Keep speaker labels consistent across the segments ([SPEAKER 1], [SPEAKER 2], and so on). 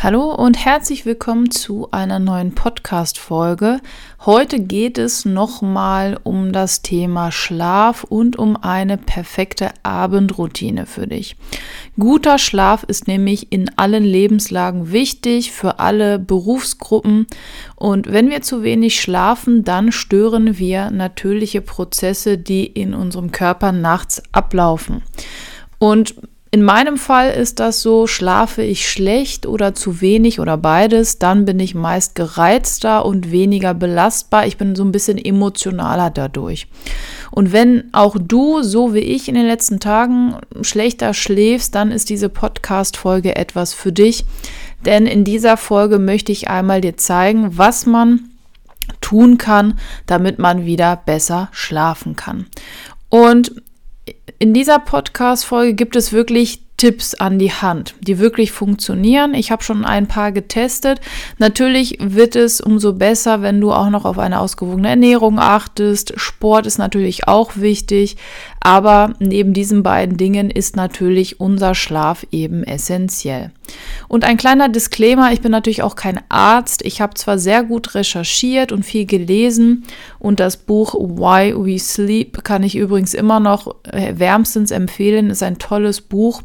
[SPEAKER 1] Hallo und herzlich willkommen zu einer neuen Podcast-Folge. Heute geht es nochmal um das Thema Schlaf und um eine perfekte Abendroutine für dich. Guter Schlaf ist nämlich in allen Lebenslagen wichtig für alle Berufsgruppen. Und wenn wir zu wenig schlafen, dann stören wir natürliche Prozesse, die in unserem Körper nachts ablaufen. Und in meinem Fall ist das so, schlafe ich schlecht oder zu wenig oder beides, dann bin ich meist gereizter und weniger belastbar. Ich bin so ein bisschen emotionaler dadurch. Und wenn auch du, so wie ich in den letzten Tagen, schlechter schläfst, dann ist diese Podcast-Folge etwas für dich. Denn in dieser Folge möchte ich einmal dir zeigen, was man tun kann, damit man wieder besser schlafen kann. Und in dieser Podcast-Folge gibt es wirklich Tipps an die Hand, die wirklich funktionieren. Ich habe schon ein paar getestet. Natürlich wird es umso besser, wenn du auch noch auf eine ausgewogene Ernährung achtest. Sport ist natürlich auch wichtig, aber neben diesen beiden Dingen ist natürlich unser Schlaf eben essentiell. Und ein kleiner Disclaimer, ich bin natürlich auch kein Arzt. Ich habe zwar sehr gut recherchiert und viel gelesen und das Buch Why We Sleep kann ich übrigens immer noch äh, wärmstens empfehlen, ist ein tolles Buch.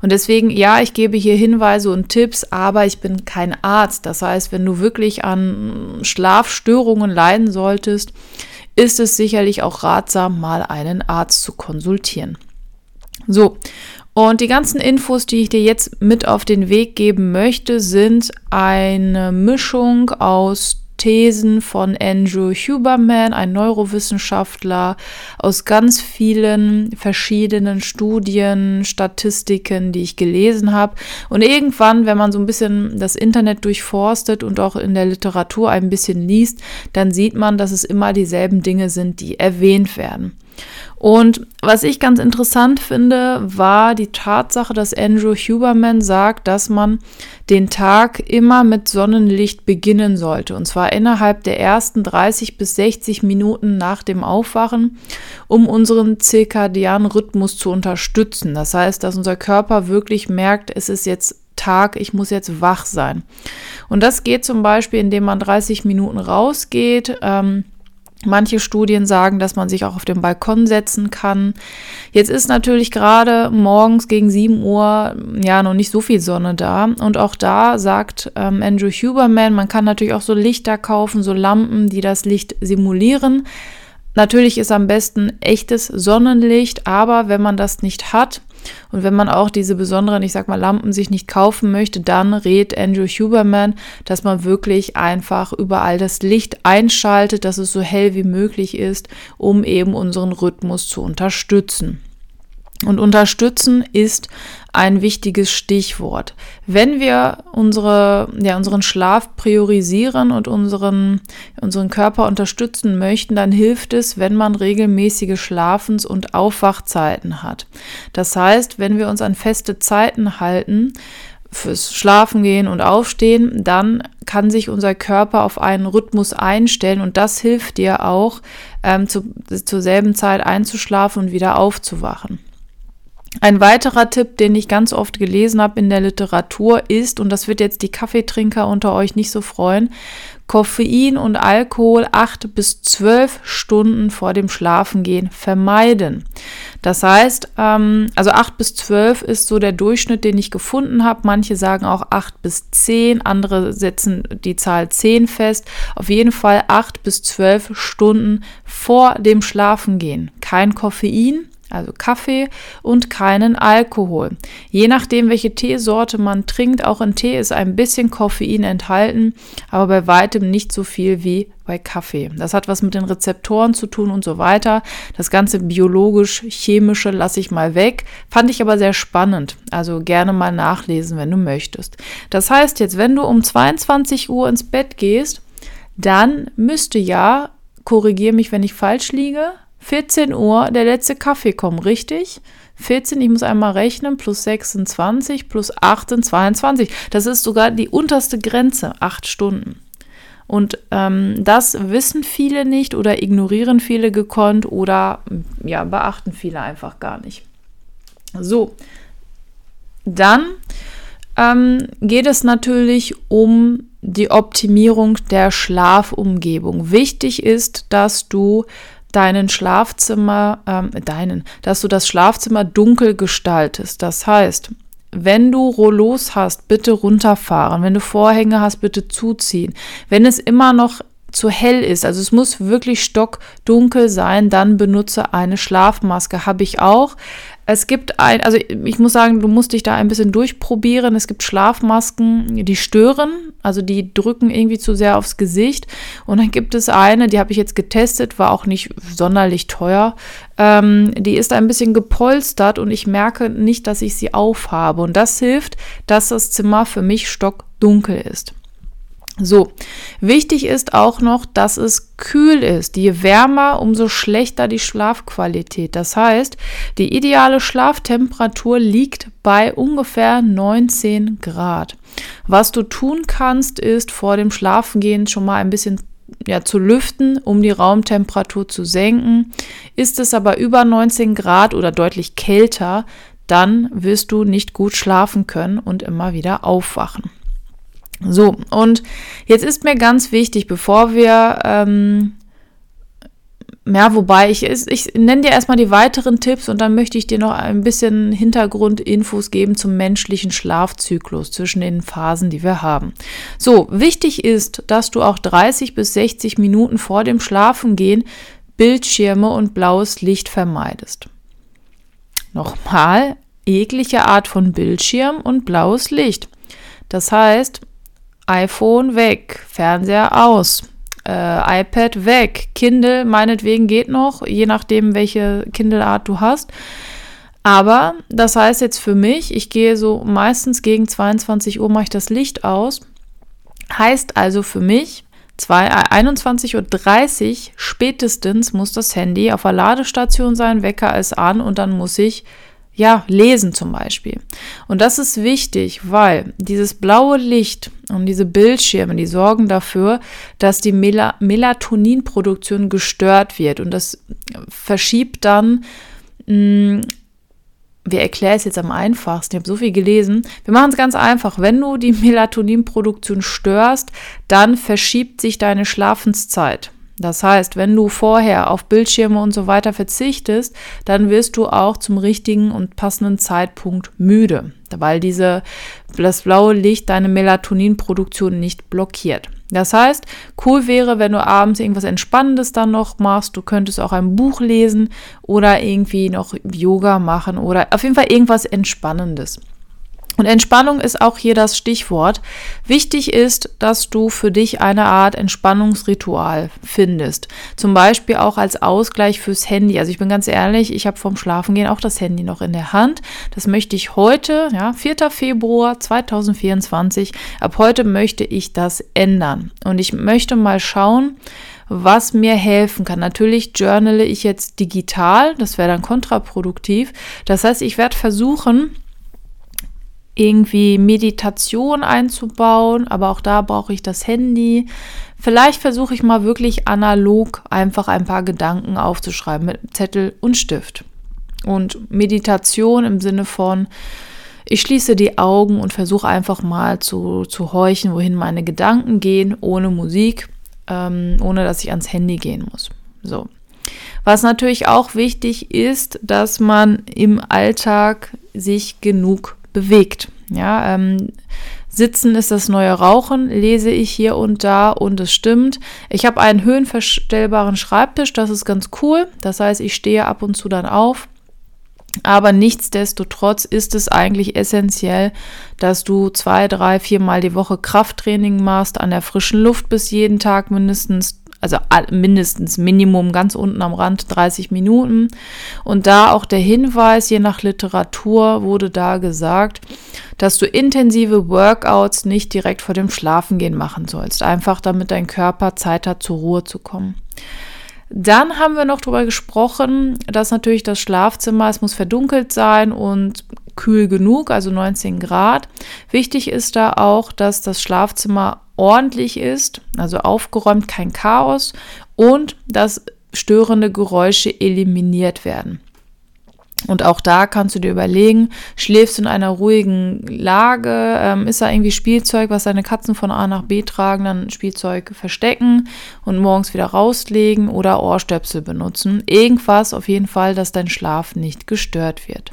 [SPEAKER 1] Und deswegen, ja, ich gebe hier Hinweise und Tipps, aber ich bin kein Arzt. Das heißt, wenn du wirklich an Schlafstörungen leiden solltest, ist es sicherlich auch ratsam, mal einen Arzt zu konsultieren. So, und die ganzen Infos, die ich dir jetzt mit auf den Weg geben möchte, sind eine Mischung aus Thesen von Andrew Huberman, ein Neurowissenschaftler, aus ganz vielen verschiedenen Studien, Statistiken, die ich gelesen habe. Und irgendwann, wenn man so ein bisschen das Internet durchforstet und auch in der Literatur ein bisschen liest, dann sieht man, dass es immer dieselben Dinge sind, die erwähnt werden. Und was ich ganz interessant finde, war die Tatsache, dass Andrew Huberman sagt, dass man den Tag immer mit Sonnenlicht beginnen sollte. Und zwar innerhalb der ersten 30 bis 60 Minuten nach dem Aufwachen, um unseren zirkadianen Rhythmus zu unterstützen. Das heißt, dass unser Körper wirklich merkt, es ist jetzt Tag, ich muss jetzt wach sein. Und das geht zum Beispiel, indem man 30 Minuten rausgeht. Ähm, Manche Studien sagen, dass man sich auch auf den Balkon setzen kann. Jetzt ist natürlich gerade morgens gegen 7 Uhr ja noch nicht so viel Sonne da. Und auch da sagt ähm, Andrew Huberman, man kann natürlich auch so Lichter kaufen, so Lampen, die das Licht simulieren. Natürlich ist am besten echtes Sonnenlicht, aber wenn man das nicht hat, und wenn man auch diese besonderen, ich sag mal, Lampen sich nicht kaufen möchte, dann rät Andrew Huberman, dass man wirklich einfach überall das Licht einschaltet, dass es so hell wie möglich ist, um eben unseren Rhythmus zu unterstützen. Und unterstützen ist ein wichtiges Stichwort. Wenn wir unsere, ja, unseren Schlaf priorisieren und unseren, unseren Körper unterstützen möchten, dann hilft es, wenn man regelmäßige Schlafens- und Aufwachzeiten hat. Das heißt, wenn wir uns an feste Zeiten halten, fürs Schlafen gehen und Aufstehen, dann kann sich unser Körper auf einen Rhythmus einstellen und das hilft dir auch, ähm, zu, zur selben Zeit einzuschlafen und wieder aufzuwachen. Ein weiterer Tipp, den ich ganz oft gelesen habe in der Literatur, ist, und das wird jetzt die Kaffeetrinker unter euch nicht so freuen, Koffein und Alkohol acht bis zwölf Stunden vor dem Schlafengehen vermeiden. Das heißt, ähm, also acht bis zwölf ist so der Durchschnitt, den ich gefunden habe. Manche sagen auch acht bis zehn, andere setzen die Zahl zehn fest. Auf jeden Fall acht bis zwölf Stunden vor dem Schlafengehen. Kein Koffein, also Kaffee und keinen Alkohol. Je nachdem, welche Teesorte man trinkt, auch in Tee ist ein bisschen Koffein enthalten, aber bei weitem nicht so viel wie bei Kaffee. Das hat was mit den Rezeptoren zu tun und so weiter. Das ganze biologisch-chemische lasse ich mal weg. Fand ich aber sehr spannend. Also gerne mal nachlesen, wenn du möchtest. Das heißt jetzt, wenn du um 22 Uhr ins Bett gehst, dann müsste ja, korrigiere mich, wenn ich falsch liege, 14 Uhr der letzte Kaffee kommen, richtig? 14, ich muss einmal rechnen, plus 26, plus 8 22. Das ist sogar die unterste Grenze, 8 Stunden. Und ähm, das wissen viele nicht oder ignorieren viele gekonnt oder ja, beachten viele einfach gar nicht. So, dann ähm, geht es natürlich um die Optimierung der Schlafumgebung. Wichtig ist, dass du deinen Schlafzimmer, ähm, deinen, dass du das Schlafzimmer dunkel gestaltest. Das heißt, wenn du Rollos hast, bitte runterfahren. Wenn du Vorhänge hast, bitte zuziehen. Wenn es immer noch zu hell ist, also es muss wirklich stockdunkel sein, dann benutze eine Schlafmaske. Habe ich auch. Es gibt ein, also ich muss sagen, du musst dich da ein bisschen durchprobieren. Es gibt Schlafmasken, die stören, also die drücken irgendwie zu sehr aufs Gesicht. Und dann gibt es eine, die habe ich jetzt getestet, war auch nicht sonderlich teuer. Ähm, die ist ein bisschen gepolstert und ich merke nicht, dass ich sie aufhabe. Und das hilft, dass das Zimmer für mich stockdunkel ist. So, wichtig ist auch noch, dass es kühl ist. Je wärmer, umso schlechter die Schlafqualität. Das heißt, die ideale Schlaftemperatur liegt bei ungefähr 19 Grad. Was du tun kannst, ist vor dem Schlafengehen schon mal ein bisschen ja, zu lüften, um die Raumtemperatur zu senken. Ist es aber über 19 Grad oder deutlich kälter, dann wirst du nicht gut schlafen können und immer wieder aufwachen. So, und jetzt ist mir ganz wichtig, bevor wir, ähm, ja, wobei ich, ich nenne dir erstmal die weiteren Tipps und dann möchte ich dir noch ein bisschen Hintergrundinfos geben zum menschlichen Schlafzyklus zwischen den Phasen, die wir haben. So, wichtig ist, dass du auch 30 bis 60 Minuten vor dem Schlafengehen Bildschirme und blaues Licht vermeidest. Nochmal, jegliche Art von Bildschirm und blaues Licht. Das heißt, iPhone weg, Fernseher aus, äh, iPad weg, Kindle meinetwegen geht noch, je nachdem, welche Kindle-Art du hast. Aber das heißt jetzt für mich, ich gehe so meistens gegen 22 Uhr mache ich das Licht aus. Heißt also für mich, 21.30 Uhr spätestens muss das Handy auf der Ladestation sein, Wecker ist an und dann muss ich ja, lesen zum Beispiel. Und das ist wichtig, weil dieses blaue Licht und diese Bildschirme, die sorgen dafür, dass die Mel Melatoninproduktion gestört wird. Und das verschiebt dann, mh, hm, wir erklären es jetzt am einfachsten, ich habe so viel gelesen. Wir machen es ganz einfach. Wenn du die Melatoninproduktion störst, dann verschiebt sich deine Schlafenszeit. Das heißt, wenn du vorher auf Bildschirme und so weiter verzichtest, dann wirst du auch zum richtigen und passenden Zeitpunkt müde, weil diese, das blaue Licht deine Melatoninproduktion nicht blockiert. Das heißt, cool wäre, wenn du abends irgendwas Entspannendes dann noch machst. Du könntest auch ein Buch lesen oder irgendwie noch Yoga machen oder auf jeden Fall irgendwas Entspannendes. Und Entspannung ist auch hier das Stichwort. Wichtig ist, dass du für dich eine Art Entspannungsritual findest. Zum Beispiel auch als Ausgleich fürs Handy. Also ich bin ganz ehrlich, ich habe vom Schlafengehen auch das Handy noch in der Hand. Das möchte ich heute, ja, 4. Februar 2024, ab heute möchte ich das ändern. Und ich möchte mal schauen, was mir helfen kann. Natürlich journale ich jetzt digital, das wäre dann kontraproduktiv. Das heißt, ich werde versuchen, irgendwie Meditation einzubauen, aber auch da brauche ich das Handy. Vielleicht versuche ich mal wirklich analog einfach ein paar Gedanken aufzuschreiben mit Zettel und Stift. Und Meditation im Sinne von, ich schließe die Augen und versuche einfach mal zu, zu horchen, wohin meine Gedanken gehen, ohne Musik, ähm, ohne dass ich ans Handy gehen muss. So. Was natürlich auch wichtig ist, dass man im Alltag sich genug bewegt. Ja, ähm, Sitzen ist das neue Rauchen, lese ich hier und da und es stimmt. Ich habe einen höhenverstellbaren Schreibtisch, das ist ganz cool. Das heißt, ich stehe ab und zu dann auf. Aber nichtsdestotrotz ist es eigentlich essentiell, dass du zwei, drei, viermal die Woche Krafttraining machst, an der frischen Luft bis jeden Tag mindestens also mindestens Minimum ganz unten am Rand 30 Minuten. Und da auch der Hinweis, je nach Literatur wurde da gesagt, dass du intensive Workouts nicht direkt vor dem Schlafengehen machen sollst. Einfach damit dein Körper Zeit hat, zur Ruhe zu kommen. Dann haben wir noch darüber gesprochen, dass natürlich das Schlafzimmer, es muss verdunkelt sein und kühl genug, also 19 Grad. Wichtig ist da auch, dass das Schlafzimmer ordentlich ist, also aufgeräumt, kein Chaos und dass störende Geräusche eliminiert werden. Und auch da kannst du dir überlegen, schläfst du in einer ruhigen Lage, ähm, ist da irgendwie Spielzeug, was deine Katzen von A nach B tragen, dann Spielzeug verstecken und morgens wieder rauslegen oder Ohrstöpsel benutzen. Irgendwas auf jeden Fall, dass dein Schlaf nicht gestört wird.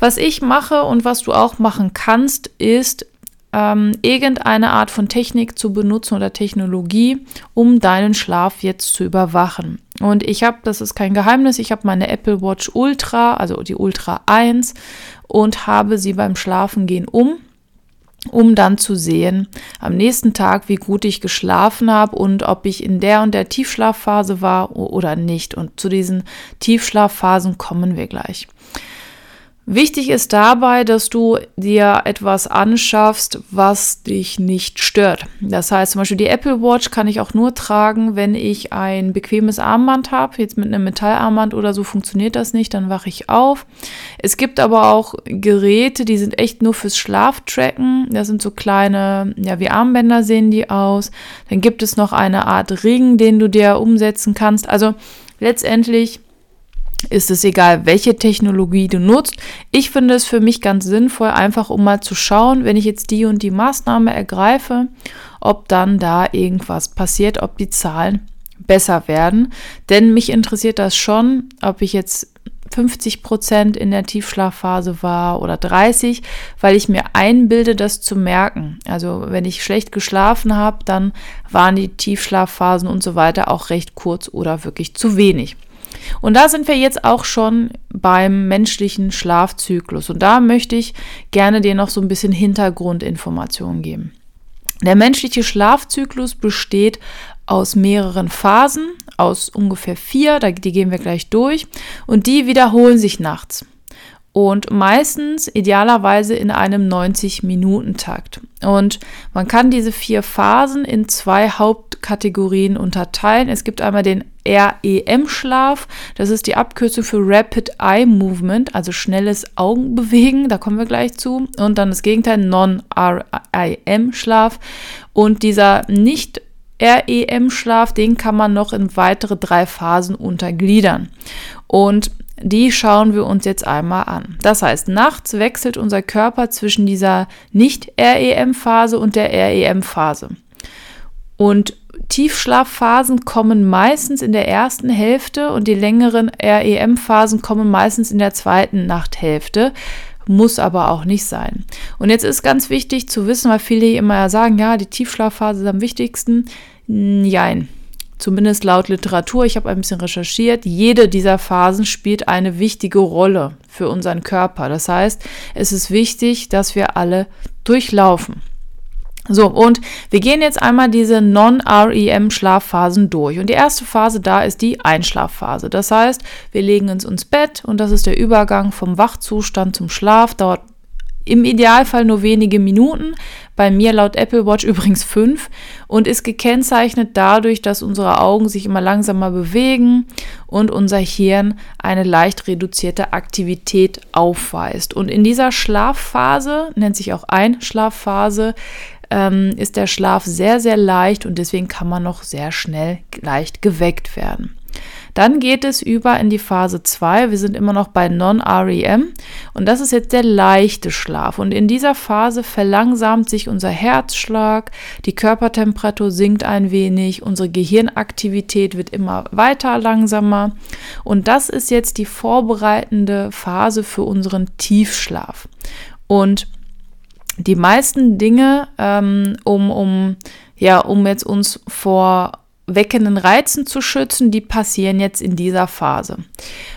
[SPEAKER 1] Was ich mache und was du auch machen kannst, ist ähm, irgendeine Art von Technik zu benutzen oder Technologie, um deinen Schlaf jetzt zu überwachen. Und ich habe, das ist kein Geheimnis, ich habe meine Apple Watch Ultra, also die Ultra 1, und habe sie beim Schlafengehen um um dann zu sehen am nächsten Tag, wie gut ich geschlafen habe und ob ich in der und der Tiefschlafphase war oder nicht. Und zu diesen Tiefschlafphasen kommen wir gleich. Wichtig ist dabei, dass du dir etwas anschaffst, was dich nicht stört. Das heißt zum Beispiel die Apple Watch kann ich auch nur tragen, wenn ich ein bequemes Armband habe. Jetzt mit einem Metallarmband oder so funktioniert das nicht, dann wache ich auf. Es gibt aber auch Geräte, die sind echt nur fürs Schlaftracken. Das sind so kleine, ja wie Armbänder sehen die aus. Dann gibt es noch eine Art Ring, den du dir umsetzen kannst. Also letztendlich ist es egal, welche Technologie du nutzt. Ich finde es für mich ganz sinnvoll, einfach um mal zu schauen, wenn ich jetzt die und die Maßnahme ergreife, ob dann da irgendwas passiert, ob die Zahlen besser werden. Denn mich interessiert das schon, ob ich jetzt 50 Prozent in der Tiefschlafphase war oder 30, weil ich mir einbilde, das zu merken. Also wenn ich schlecht geschlafen habe, dann waren die Tiefschlafphasen und so weiter auch recht kurz oder wirklich zu wenig. Und da sind wir jetzt auch schon beim menschlichen Schlafzyklus. Und da möchte ich gerne dir noch so ein bisschen Hintergrundinformationen geben. Der menschliche Schlafzyklus besteht aus mehreren Phasen, aus ungefähr vier, die gehen wir gleich durch, und die wiederholen sich nachts und meistens idealerweise in einem 90-Minuten-Takt. Und man kann diese vier Phasen in zwei Hauptkategorien unterteilen. Es gibt einmal den REM-Schlaf, das ist die Abkürzung für Rapid Eye Movement, also schnelles Augenbewegen, da kommen wir gleich zu. Und dann das Gegenteil, Non-REM-Schlaf. Und dieser nicht REM-Schlaf, den kann man noch in weitere drei Phasen untergliedern. Und die schauen wir uns jetzt einmal an. Das heißt, nachts wechselt unser Körper zwischen dieser Nicht-REM-Phase und der REM-Phase. Und Tiefschlafphasen kommen meistens in der ersten Hälfte und die längeren REM-Phasen kommen meistens in der zweiten Nachthälfte. Muss aber auch nicht sein. Und jetzt ist ganz wichtig zu wissen, weil viele immer sagen, ja, die Tiefschlafphase ist am wichtigsten. Nein, zumindest laut Literatur, ich habe ein bisschen recherchiert, jede dieser Phasen spielt eine wichtige Rolle für unseren Körper. Das heißt, es ist wichtig, dass wir alle durchlaufen. So, und wir gehen jetzt einmal diese Non-REM-Schlafphasen durch. Und die erste Phase da ist die Einschlafphase. Das heißt, wir legen uns ins Bett und das ist der Übergang vom Wachzustand zum Schlaf. Dauert im Idealfall nur wenige Minuten, bei mir laut Apple Watch übrigens fünf und ist gekennzeichnet dadurch, dass unsere Augen sich immer langsamer bewegen und unser Hirn eine leicht reduzierte Aktivität aufweist. Und in dieser Schlafphase, nennt sich auch Einschlafphase, ähm, ist der Schlaf sehr, sehr leicht und deswegen kann man noch sehr schnell leicht geweckt werden. Dann geht es über in die Phase 2. Wir sind immer noch bei Non-REM und das ist jetzt der leichte Schlaf. Und in dieser Phase verlangsamt sich unser Herzschlag, die Körpertemperatur sinkt ein wenig, unsere Gehirnaktivität wird immer weiter langsamer. Und das ist jetzt die vorbereitende Phase für unseren Tiefschlaf. Und die meisten Dinge, ähm, um, um, ja, um jetzt uns vor weckenden Reizen zu schützen, die passieren jetzt in dieser Phase.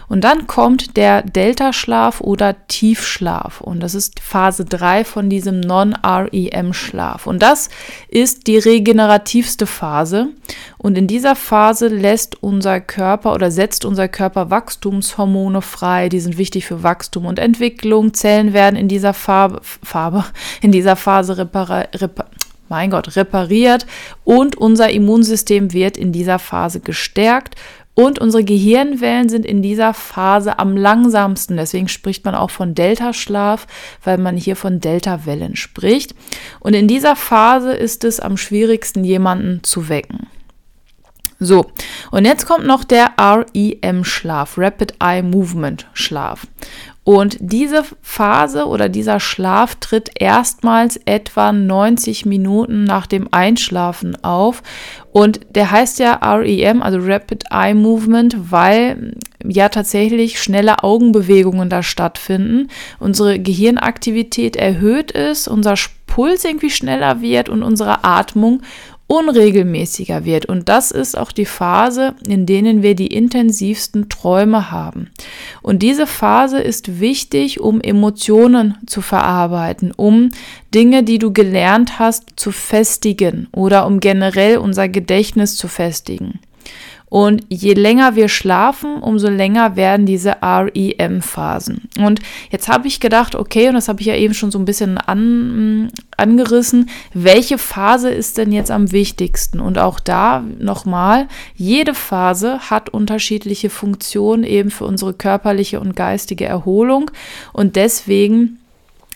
[SPEAKER 1] Und dann kommt der Delta-Schlaf oder Tiefschlaf. Und das ist Phase 3 von diesem Non-REM-Schlaf. Und das ist die regenerativste Phase. Und in dieser Phase lässt unser Körper oder setzt unser Körper Wachstumshormone frei. Die sind wichtig für Wachstum und Entwicklung. Zellen werden in dieser Farbe, Farbe in dieser Phase repariert mein Gott, repariert und unser Immunsystem wird in dieser Phase gestärkt und unsere Gehirnwellen sind in dieser Phase am langsamsten. Deswegen spricht man auch von Delta-Schlaf, weil man hier von Delta-Wellen spricht. Und in dieser Phase ist es am schwierigsten, jemanden zu wecken. So, und jetzt kommt noch der REM-Schlaf, Rapid Eye Movement Schlaf. Und diese Phase oder dieser Schlaf tritt erstmals etwa 90 Minuten nach dem Einschlafen auf. Und der heißt ja REM, also Rapid Eye Movement, weil ja tatsächlich schnelle Augenbewegungen da stattfinden. Unsere Gehirnaktivität erhöht ist, unser Puls irgendwie schneller wird und unsere Atmung unregelmäßiger wird. Und das ist auch die Phase, in denen wir die intensivsten Träume haben. Und diese Phase ist wichtig, um Emotionen zu verarbeiten, um Dinge, die du gelernt hast, zu festigen oder um generell unser Gedächtnis zu festigen. Und je länger wir schlafen, umso länger werden diese REM-Phasen. Und jetzt habe ich gedacht, okay, und das habe ich ja eben schon so ein bisschen an, angerissen, welche Phase ist denn jetzt am wichtigsten? Und auch da nochmal, jede Phase hat unterschiedliche Funktionen eben für unsere körperliche und geistige Erholung. Und deswegen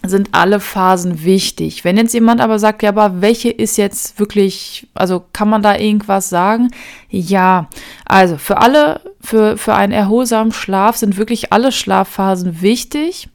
[SPEAKER 1] sind alle Phasen wichtig. Wenn jetzt jemand aber sagt, ja, aber welche ist jetzt wirklich, also kann man da irgendwas sagen? Ja, also für alle, für, für einen erholsamen Schlaf sind wirklich alle Schlafphasen wichtig.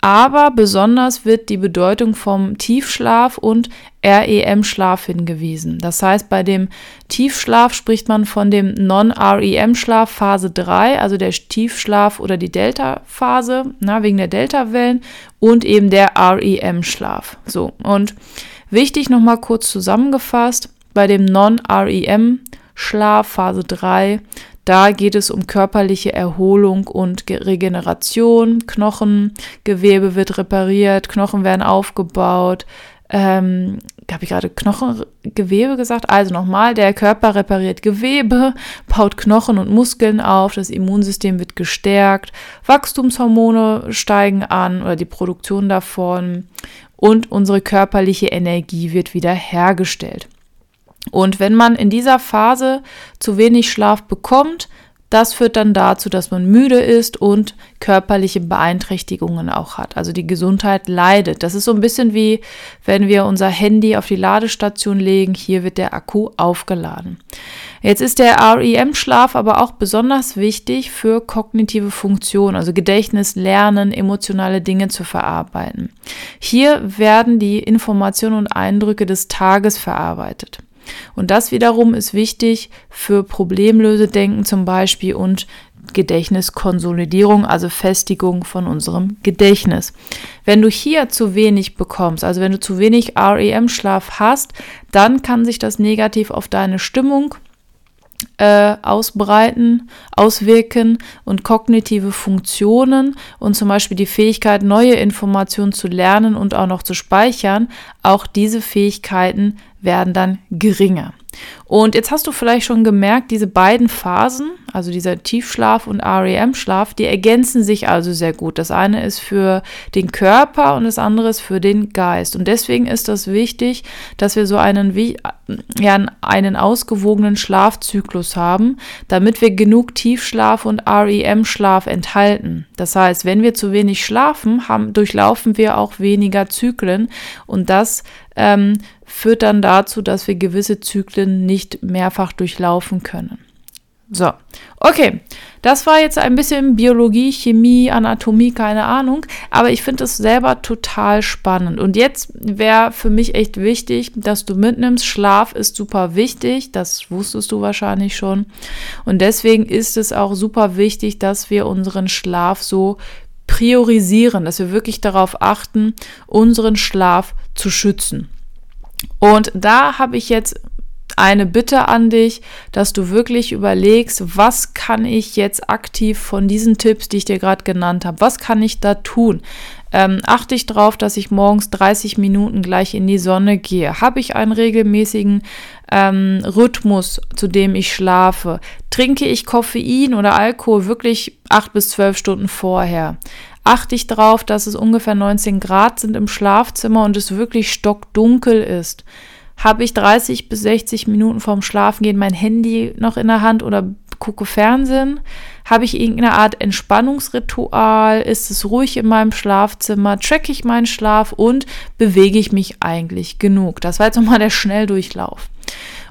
[SPEAKER 1] Aber besonders wird die Bedeutung vom Tiefschlaf und REM-Schlaf hingewiesen. Das heißt, bei dem Tiefschlaf spricht man von dem Non-REM-Schlaf Phase 3, also der Tiefschlaf oder die Delta-Phase, wegen der Delta-Wellen und eben der REM-Schlaf. So, und wichtig nochmal kurz zusammengefasst, bei dem Non-REM-Schlaf Phase 3, da geht es um körperliche Erholung und Regeneration. Knochengewebe wird repariert, Knochen werden aufgebaut. Ähm, habe ich gerade Knochengewebe gesagt? Also nochmal, der Körper repariert Gewebe, baut Knochen und Muskeln auf, das Immunsystem wird gestärkt, Wachstumshormone steigen an oder die Produktion davon und unsere körperliche Energie wird wieder hergestellt. Und wenn man in dieser Phase zu wenig Schlaf bekommt, das führt dann dazu, dass man müde ist und körperliche Beeinträchtigungen auch hat. Also die Gesundheit leidet. Das ist so ein bisschen wie, wenn wir unser Handy auf die Ladestation legen. Hier wird der Akku aufgeladen. Jetzt ist der REM-Schlaf aber auch besonders wichtig für kognitive Funktionen, also Gedächtnis, Lernen, emotionale Dinge zu verarbeiten. Hier werden die Informationen und Eindrücke des Tages verarbeitet. Und das wiederum ist wichtig für Problemlösedenken zum Beispiel und Gedächtniskonsolidierung, also Festigung von unserem Gedächtnis. Wenn du hier zu wenig bekommst, also wenn du zu wenig REM-Schlaf hast, dann kann sich das negativ auf deine Stimmung äh, ausbreiten, auswirken und kognitive Funktionen und zum Beispiel die Fähigkeit, neue Informationen zu lernen und auch noch zu speichern, auch diese Fähigkeiten werden dann geringer. Und jetzt hast du vielleicht schon gemerkt, diese beiden Phasen, also dieser Tiefschlaf und REM-Schlaf, die ergänzen sich also sehr gut. Das eine ist für den Körper und das andere ist für den Geist. Und deswegen ist das wichtig, dass wir so einen, ja, einen ausgewogenen Schlafzyklus haben, damit wir genug Tiefschlaf und REM-Schlaf enthalten. Das heißt, wenn wir zu wenig schlafen, haben, durchlaufen wir auch weniger Zyklen und das ähm, führt dann dazu, dass wir gewisse Zyklen nicht mehrfach durchlaufen können. So, okay, das war jetzt ein bisschen Biologie, Chemie, Anatomie, keine Ahnung, aber ich finde es selber total spannend. Und jetzt wäre für mich echt wichtig, dass du mitnimmst, Schlaf ist super wichtig, das wusstest du wahrscheinlich schon. Und deswegen ist es auch super wichtig, dass wir unseren Schlaf so priorisieren, dass wir wirklich darauf achten, unseren Schlaf zu schützen. Und da habe ich jetzt eine Bitte an dich, dass du wirklich überlegst, was kann ich jetzt aktiv von diesen Tipps, die ich dir gerade genannt habe, was kann ich da tun? Ähm, achte ich darauf, dass ich morgens 30 Minuten gleich in die Sonne gehe? Habe ich einen regelmäßigen ähm, Rhythmus, zu dem ich schlafe? Trinke ich Koffein oder Alkohol wirklich acht bis zwölf Stunden vorher? achte ich darauf, dass es ungefähr 19 Grad sind im Schlafzimmer und es wirklich stockdunkel ist. Habe ich 30 bis 60 Minuten vorm Schlafengehen mein Handy noch in der Hand oder gucke Fernsehen? Habe ich irgendeine Art Entspannungsritual? Ist es ruhig in meinem Schlafzimmer? Tracke ich meinen Schlaf und bewege ich mich eigentlich genug? Das war jetzt nochmal der Schnelldurchlauf.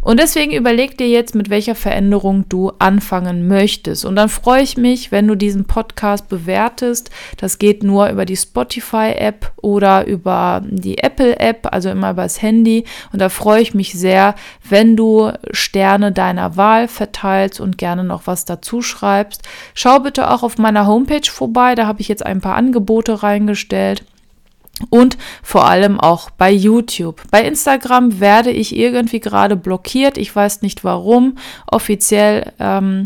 [SPEAKER 1] Und deswegen überleg dir jetzt, mit welcher Veränderung du anfangen möchtest. Und dann freue ich mich, wenn du diesen Podcast bewertest. Das geht nur über die Spotify-App oder über die Apple-App, also immer übers Handy. Und da freue ich mich sehr, wenn du Sterne deiner Wahl verteilst und gerne noch was dazu schreibst. Schau bitte auch auf meiner Homepage vorbei, da habe ich jetzt ein paar Angebote reingestellt und vor allem auch bei YouTube. Bei Instagram werde ich irgendwie gerade blockiert. Ich weiß nicht warum. Offiziell ähm,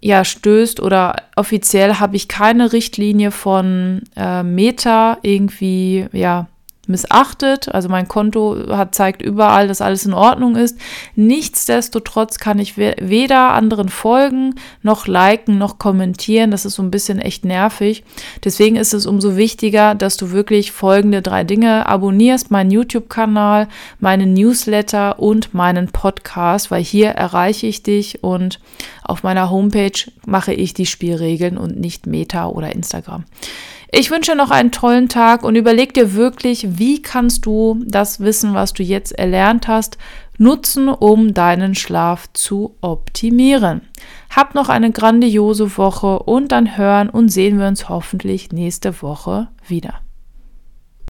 [SPEAKER 1] ja stößt oder offiziell habe ich keine Richtlinie von äh, Meta irgendwie ja missachtet. Also mein Konto hat, zeigt überall, dass alles in Ordnung ist. Nichtsdestotrotz kann ich weder anderen folgen, noch liken, noch kommentieren. Das ist so ein bisschen echt nervig. Deswegen ist es umso wichtiger, dass du wirklich folgende drei Dinge abonnierst. Meinen YouTube-Kanal, meinen Newsletter und meinen Podcast, weil hier erreiche ich dich und auf meiner Homepage mache ich die Spielregeln und nicht Meta oder Instagram. Ich wünsche noch einen tollen Tag und überleg dir wirklich, wie kannst du das Wissen, was du jetzt erlernt hast, nutzen, um deinen Schlaf zu optimieren. Hab noch eine grandiose Woche und dann hören und sehen wir uns hoffentlich nächste Woche wieder.